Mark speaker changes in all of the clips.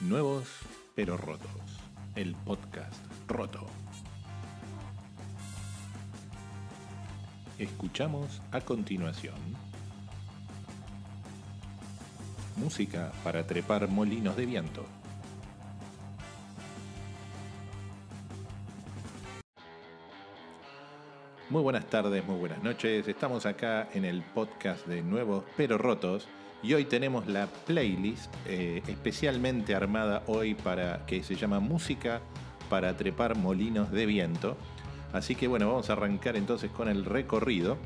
Speaker 1: Nuevos pero rotos. El podcast roto. Escuchamos a continuación música para trepar molinos de viento. Muy buenas tardes, muy buenas noches. Estamos acá en el podcast de Nuevos pero Rotos y hoy tenemos la playlist eh, especialmente armada hoy para que se llama Música para trepar molinos de viento. Así que bueno, vamos a arrancar entonces con el recorrido.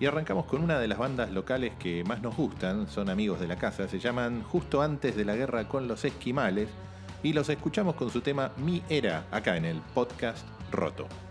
Speaker 1: Y arrancamos con una de las bandas locales que más nos gustan, son amigos de la casa, se llaman Justo antes de la guerra con los esquimales y los escuchamos con su tema Mi Era, acá en el podcast Roto.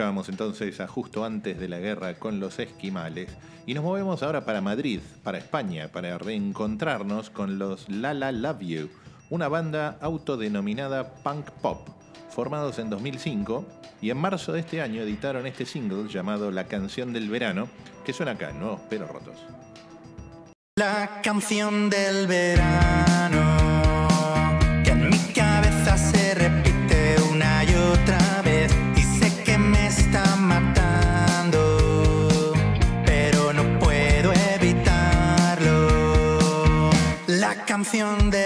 Speaker 1: Escuchábamos entonces a justo antes de la guerra con los esquimales y nos movemos ahora para Madrid, para España, para reencontrarnos con los La La Love You, una banda autodenominada punk pop,
Speaker 2: formados en 2005 y en marzo de este año editaron este single llamado La canción del verano, que suena acá, Nuevos Pero Rotos.
Speaker 3: La canción del verano, que en mi cabeza se repite una y otra canción de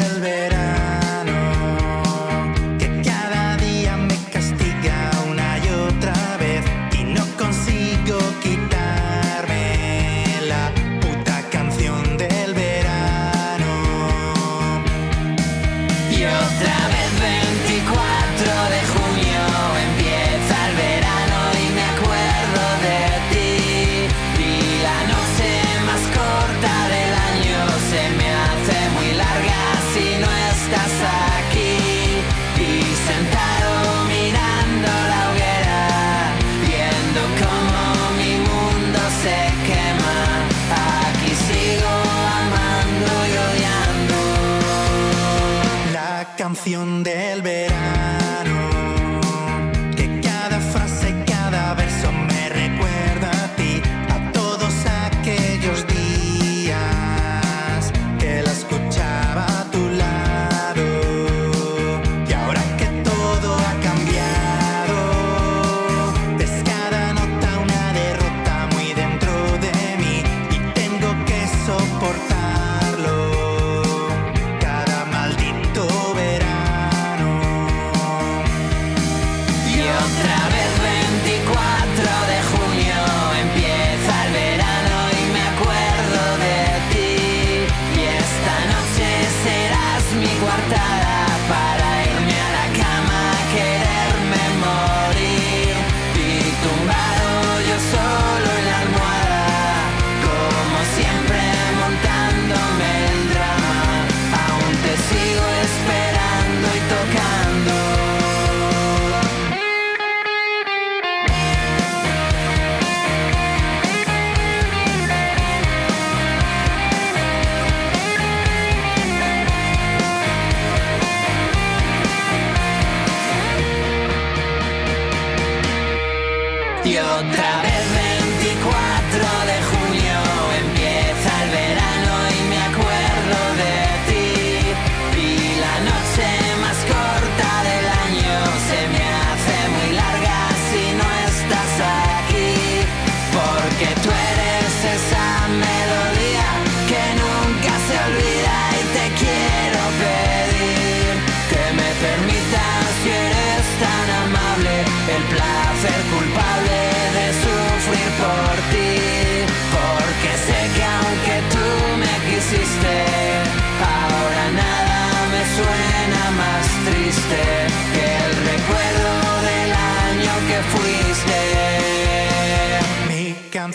Speaker 3: del verano.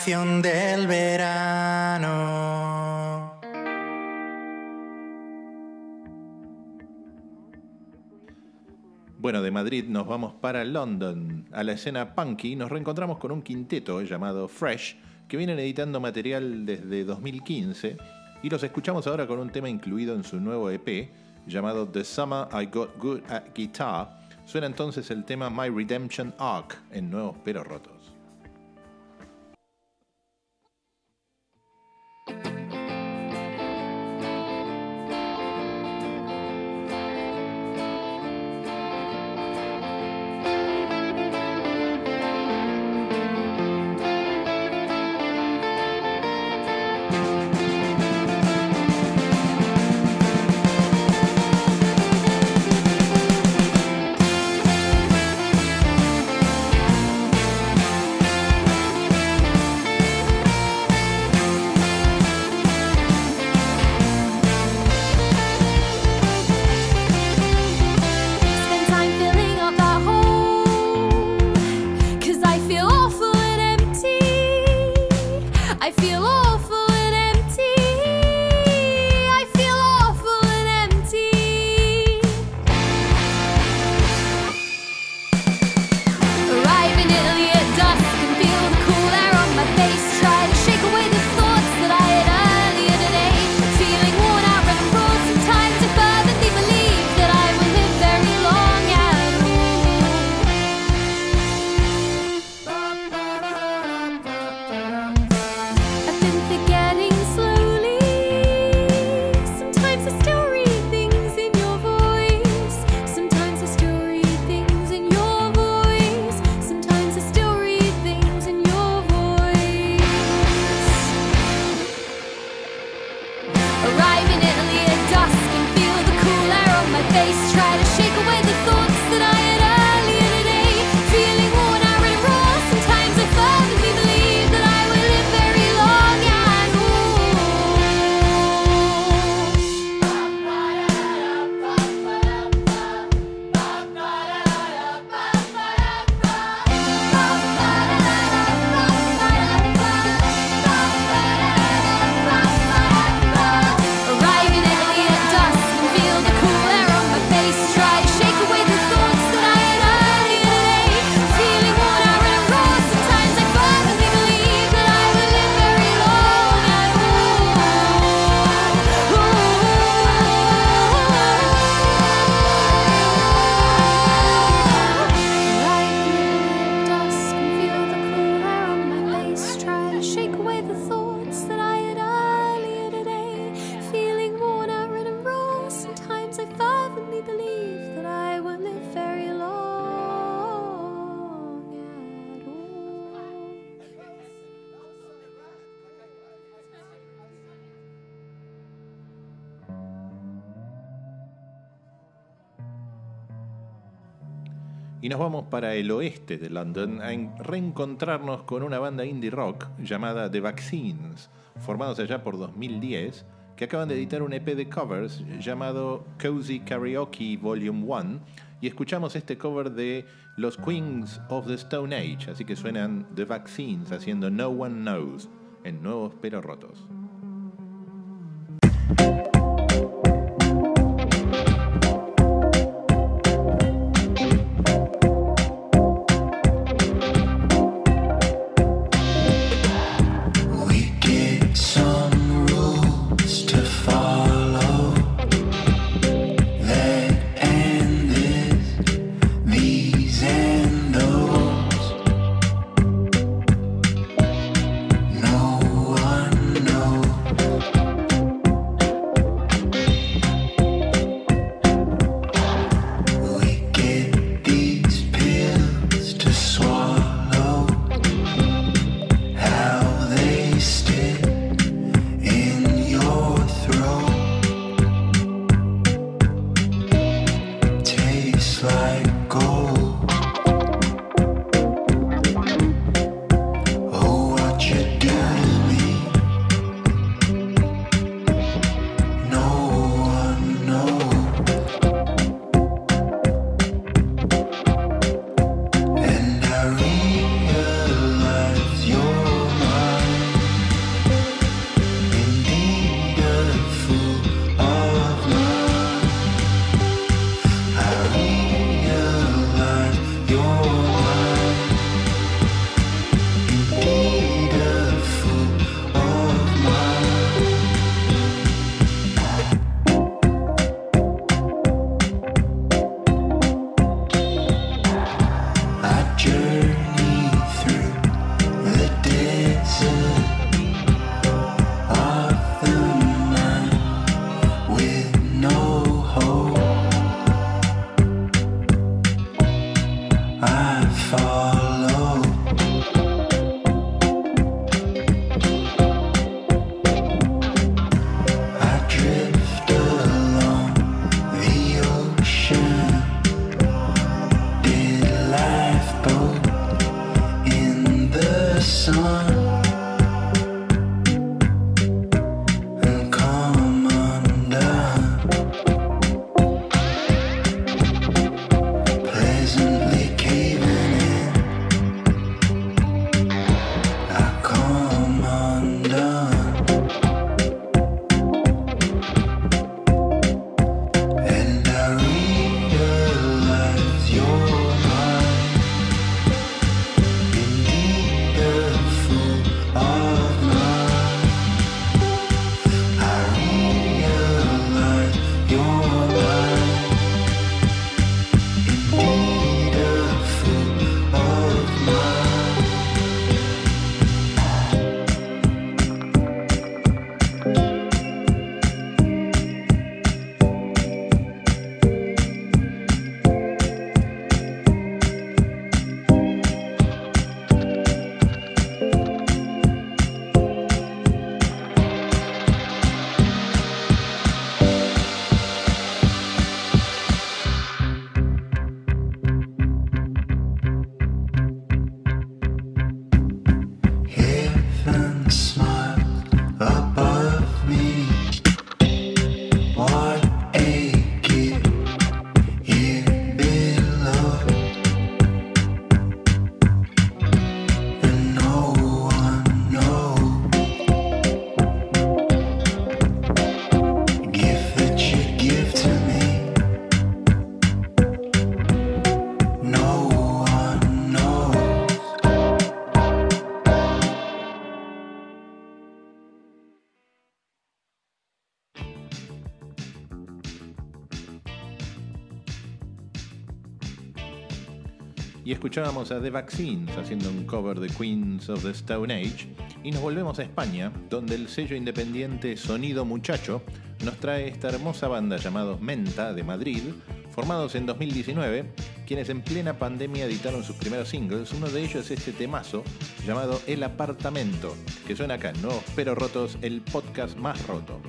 Speaker 3: del verano.
Speaker 2: Bueno, de Madrid nos vamos para London. A la escena punky nos reencontramos con un quinteto llamado Fresh, que vienen editando material desde 2015 y los escuchamos ahora con un tema incluido en su nuevo EP llamado The Summer I Got Good at Guitar. Suena entonces el tema My Redemption Arc en Nuevos Pero Rotos. Para el oeste de London a en- reencontrarnos con una banda indie rock llamada The Vaccines, formados allá por 2010, que acaban de editar un EP de covers llamado Cozy Karaoke Volume 1 y escuchamos este cover de los Queens of the Stone Age, así que suenan The Vaccines haciendo No One Knows en Nuevos Pero Rotos. Y escuchábamos a The Vaccines haciendo un cover de Queens of the Stone Age. Y nos volvemos a España, donde el sello independiente Sonido Muchacho nos trae esta hermosa banda llamados Menta de Madrid, formados en 2019, quienes en plena pandemia editaron sus primeros singles. Uno de ellos es este temazo llamado El Apartamento, que suena acá, en Nuevos Pero Rotos, el podcast más roto.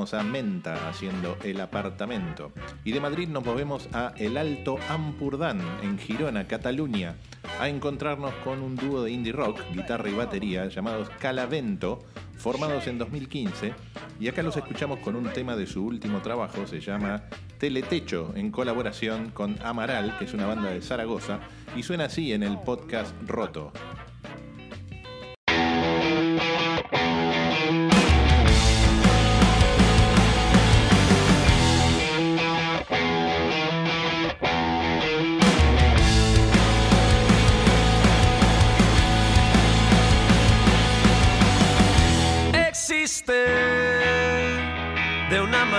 Speaker 2: A Menta haciendo El Apartamento. Y de Madrid nos movemos a El Alto Ampurdán, en Girona, Cataluña, a encontrarnos con un dúo de indie rock, guitarra y batería, llamados Calavento, formados en 2015. Y acá los escuchamos con un tema de su último trabajo, se llama Teletecho, en colaboración con Amaral, que es una banda de Zaragoza, y suena así en el podcast Roto.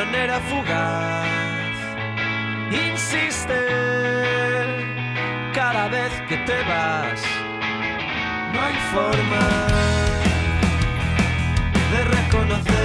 Speaker 4: Manera fugaz. Insiste cada vez que te vas. No hay forma de reconocer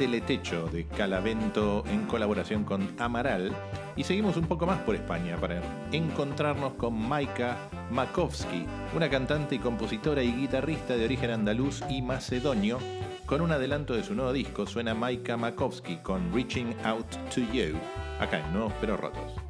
Speaker 2: Teletecho de Calavento en colaboración con Amaral y seguimos un poco más por España para encontrarnos con Maika Makovsky, una cantante y compositora y guitarrista de origen andaluz y macedonio. Con un adelanto de su nuevo disco suena Maika Makovsky con Reaching Out to You, acá en Nuevos Pero Rotos.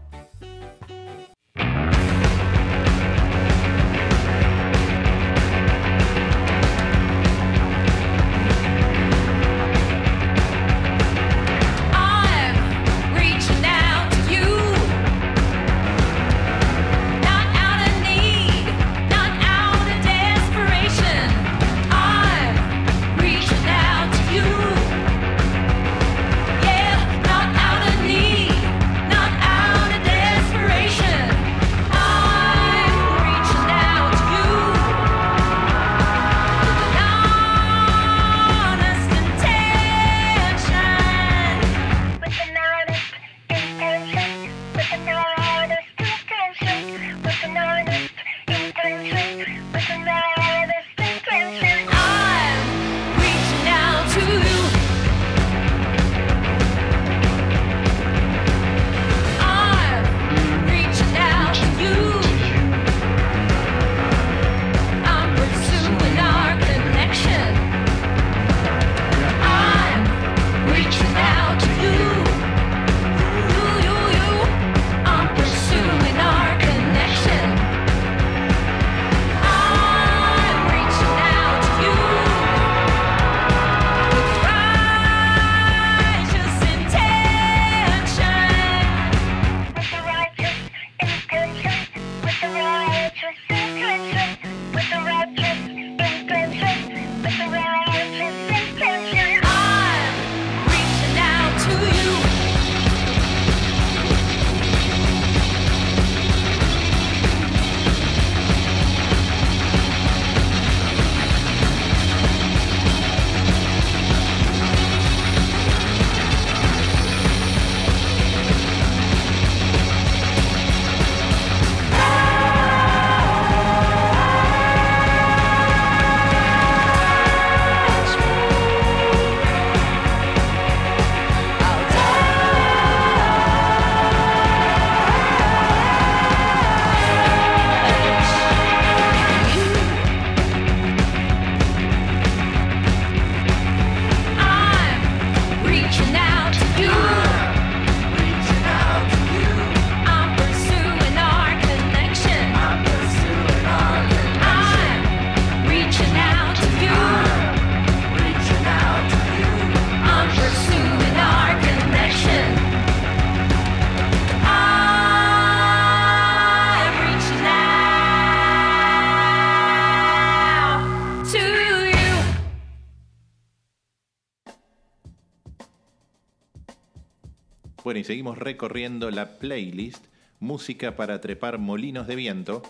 Speaker 5: afuera y seguimos recorriendo la playlist Música para trepar molinos de viento.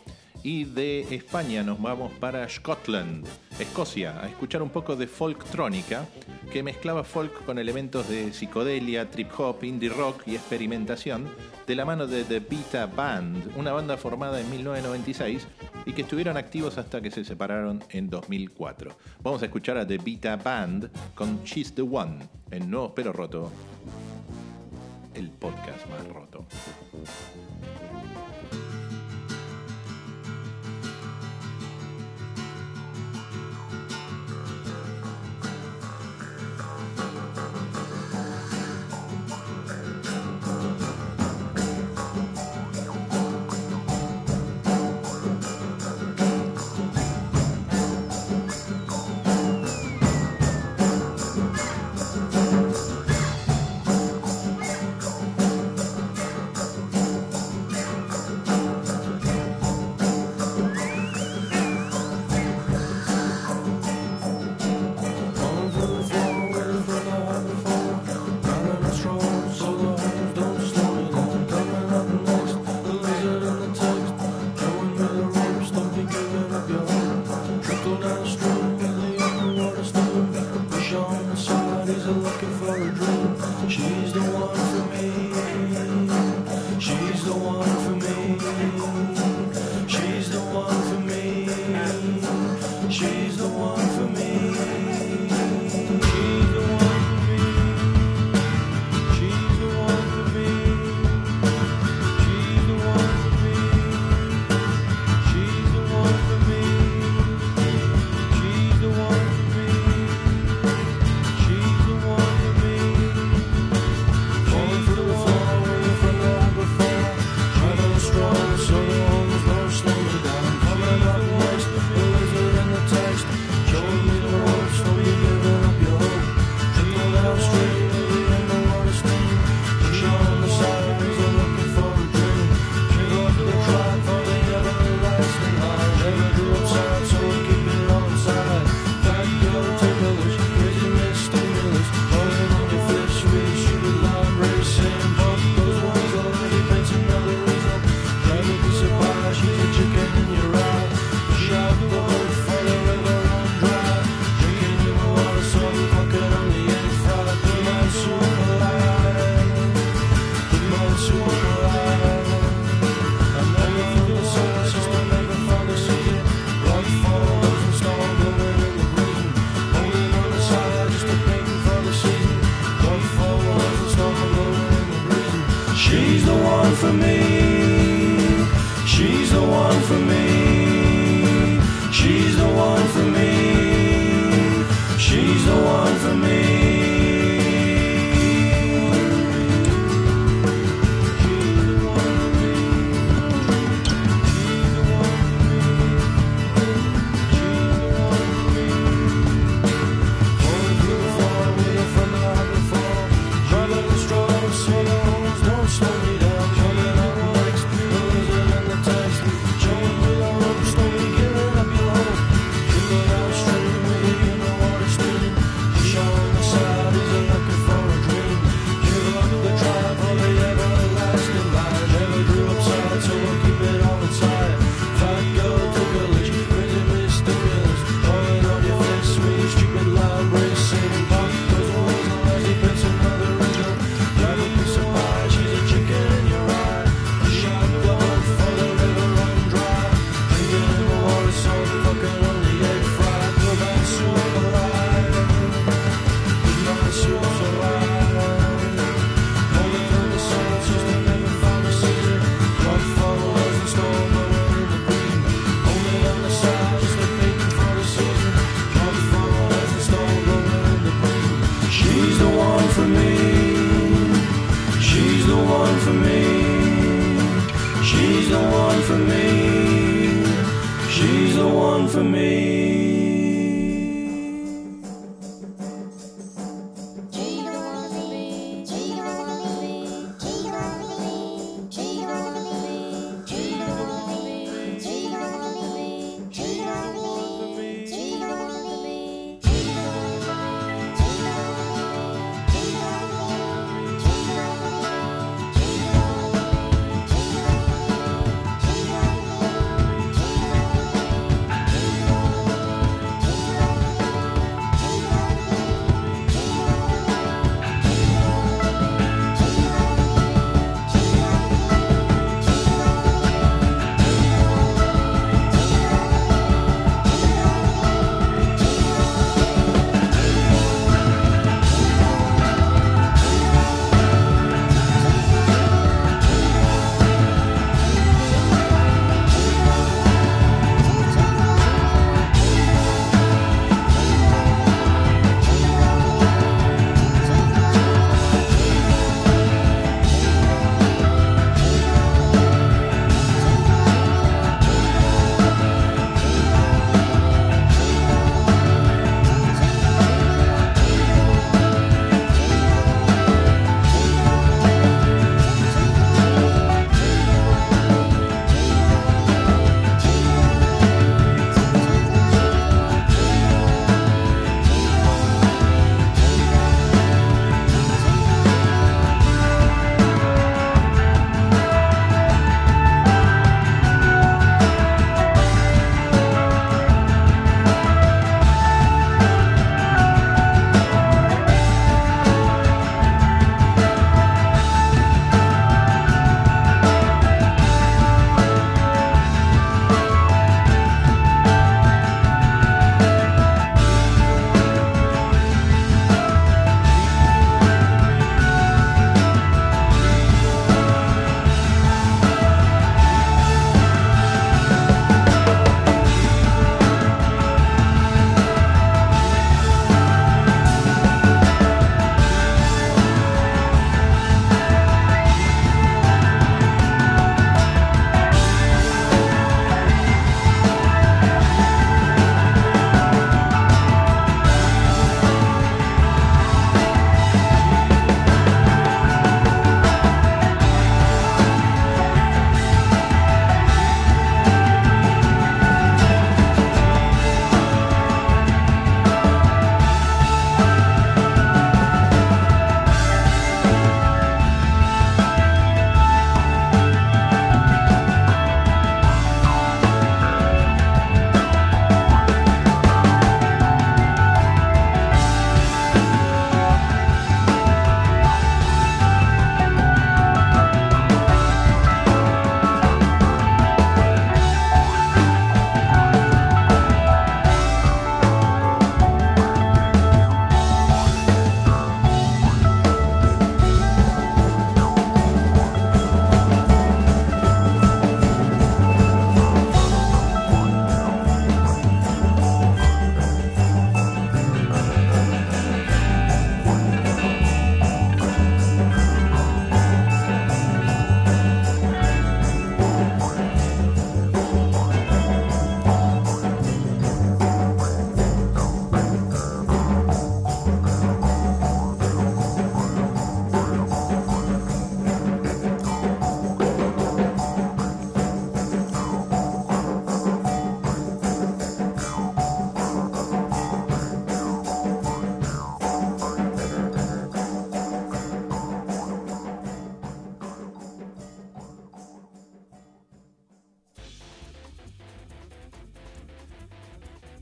Speaker 5: Y de España nos vamos para Scotland, Escocia, a escuchar un poco de folktrónica que mezclaba folk con elementos de psicodelia, trip hop, indie rock y experimentación de la mano de The Vita Band, una banda formada en 1996 y que estuvieron activos hasta que se separaron en 2004. Vamos a escuchar a The Vita Band con She's the One en Nuevos Pero Roto el podcast más roto.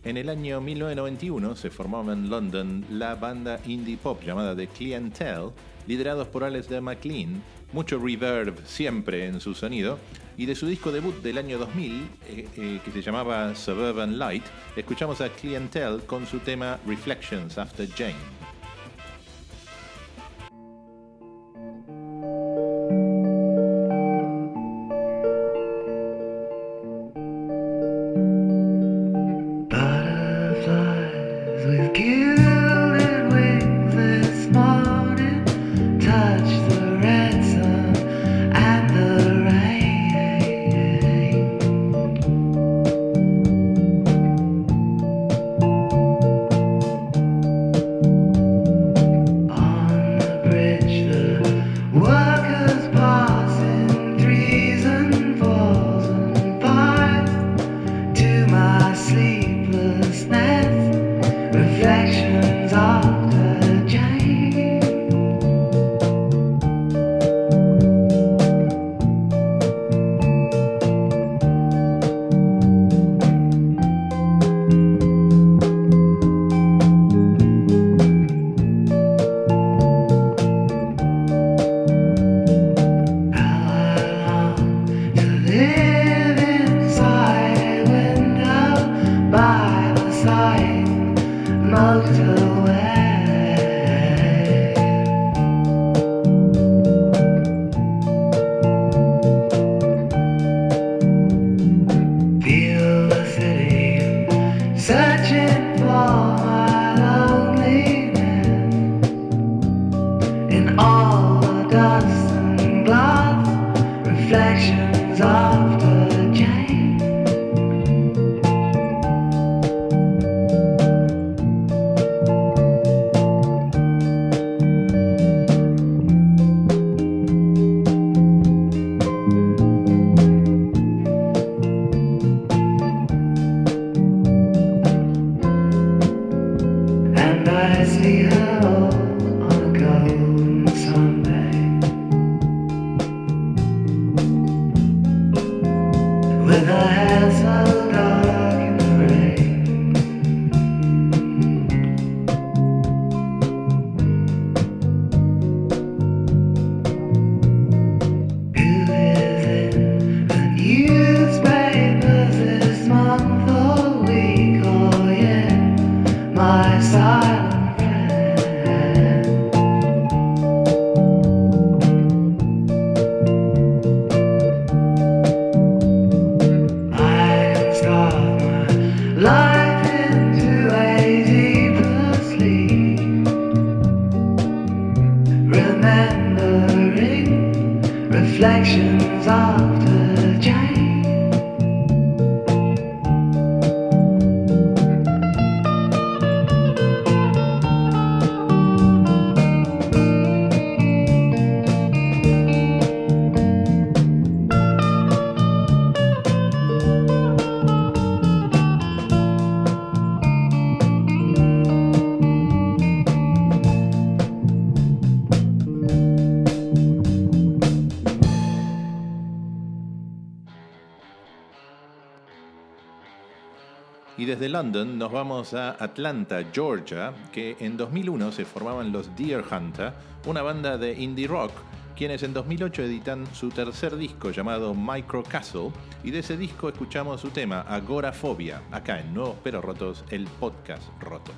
Speaker 2: En el año 1991 se formaba en London la banda indie pop llamada The Clientele, liderados por Alex de McLean, mucho reverb siempre en su sonido, y de su disco debut del año 2000, eh, eh, que se llamaba Suburban Light, escuchamos a Clientele con su tema Reflections After Jane.
Speaker 6: Vamos a Atlanta, Georgia, que en 2001 se formaban los Deer Hunter, una banda de indie rock, quienes en 2008 editan su tercer disco llamado Micro Castle, y de ese disco escuchamos su tema Agorafobia, acá en Nuevos Pero Rotos, el podcast roto.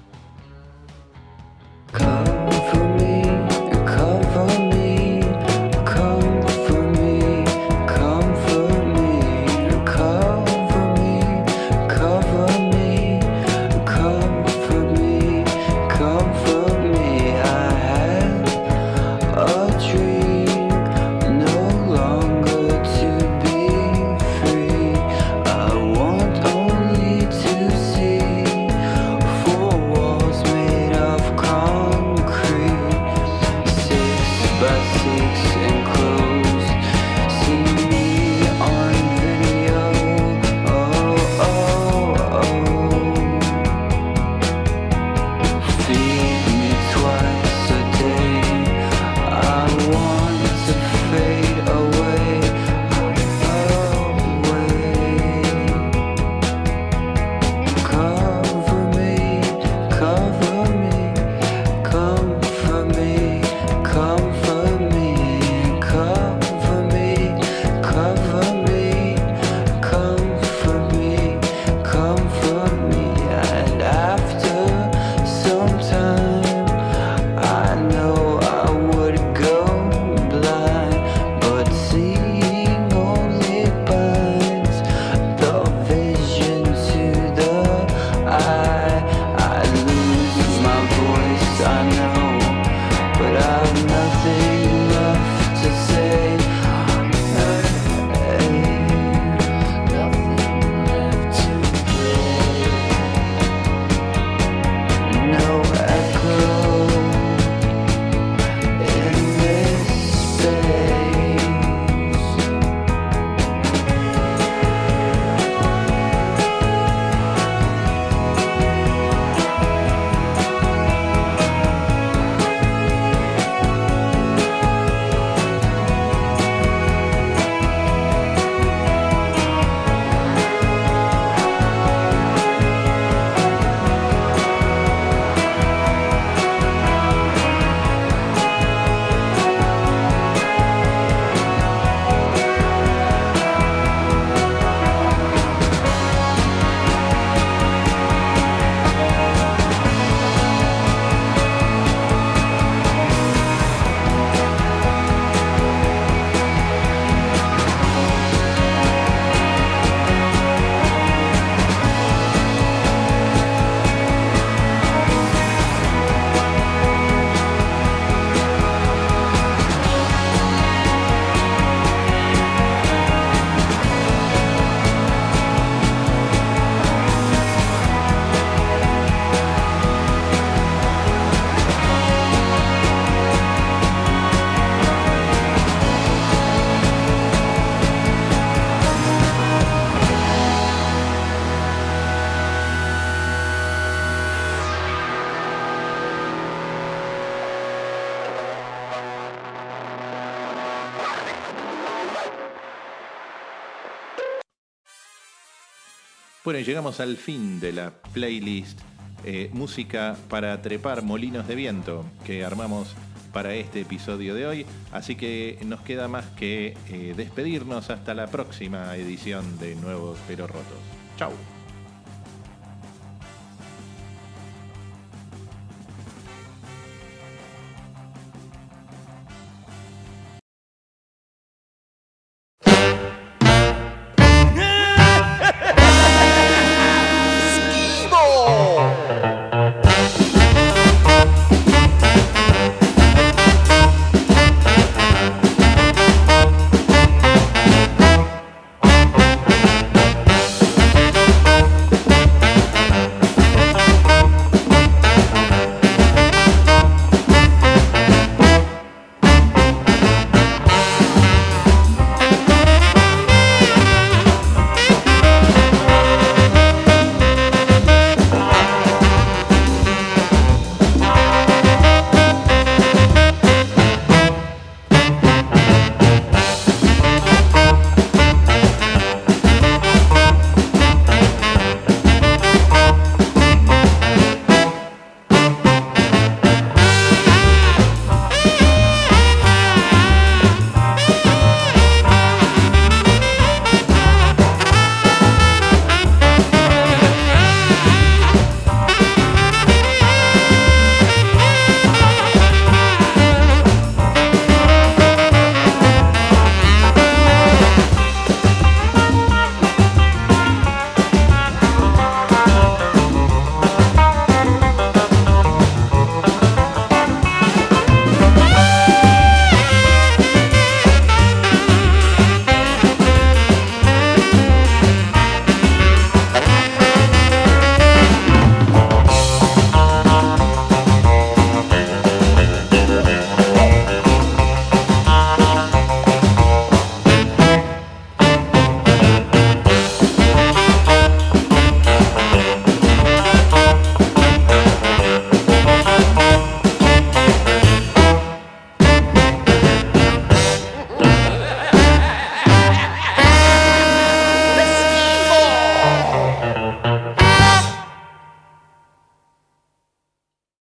Speaker 6: Bueno, llegamos al fin de la playlist eh, Música para trepar molinos de viento que armamos para este episodio de hoy. Así que nos queda más que eh, despedirnos hasta la próxima edición de Nuevos Pero Rotos. Chau.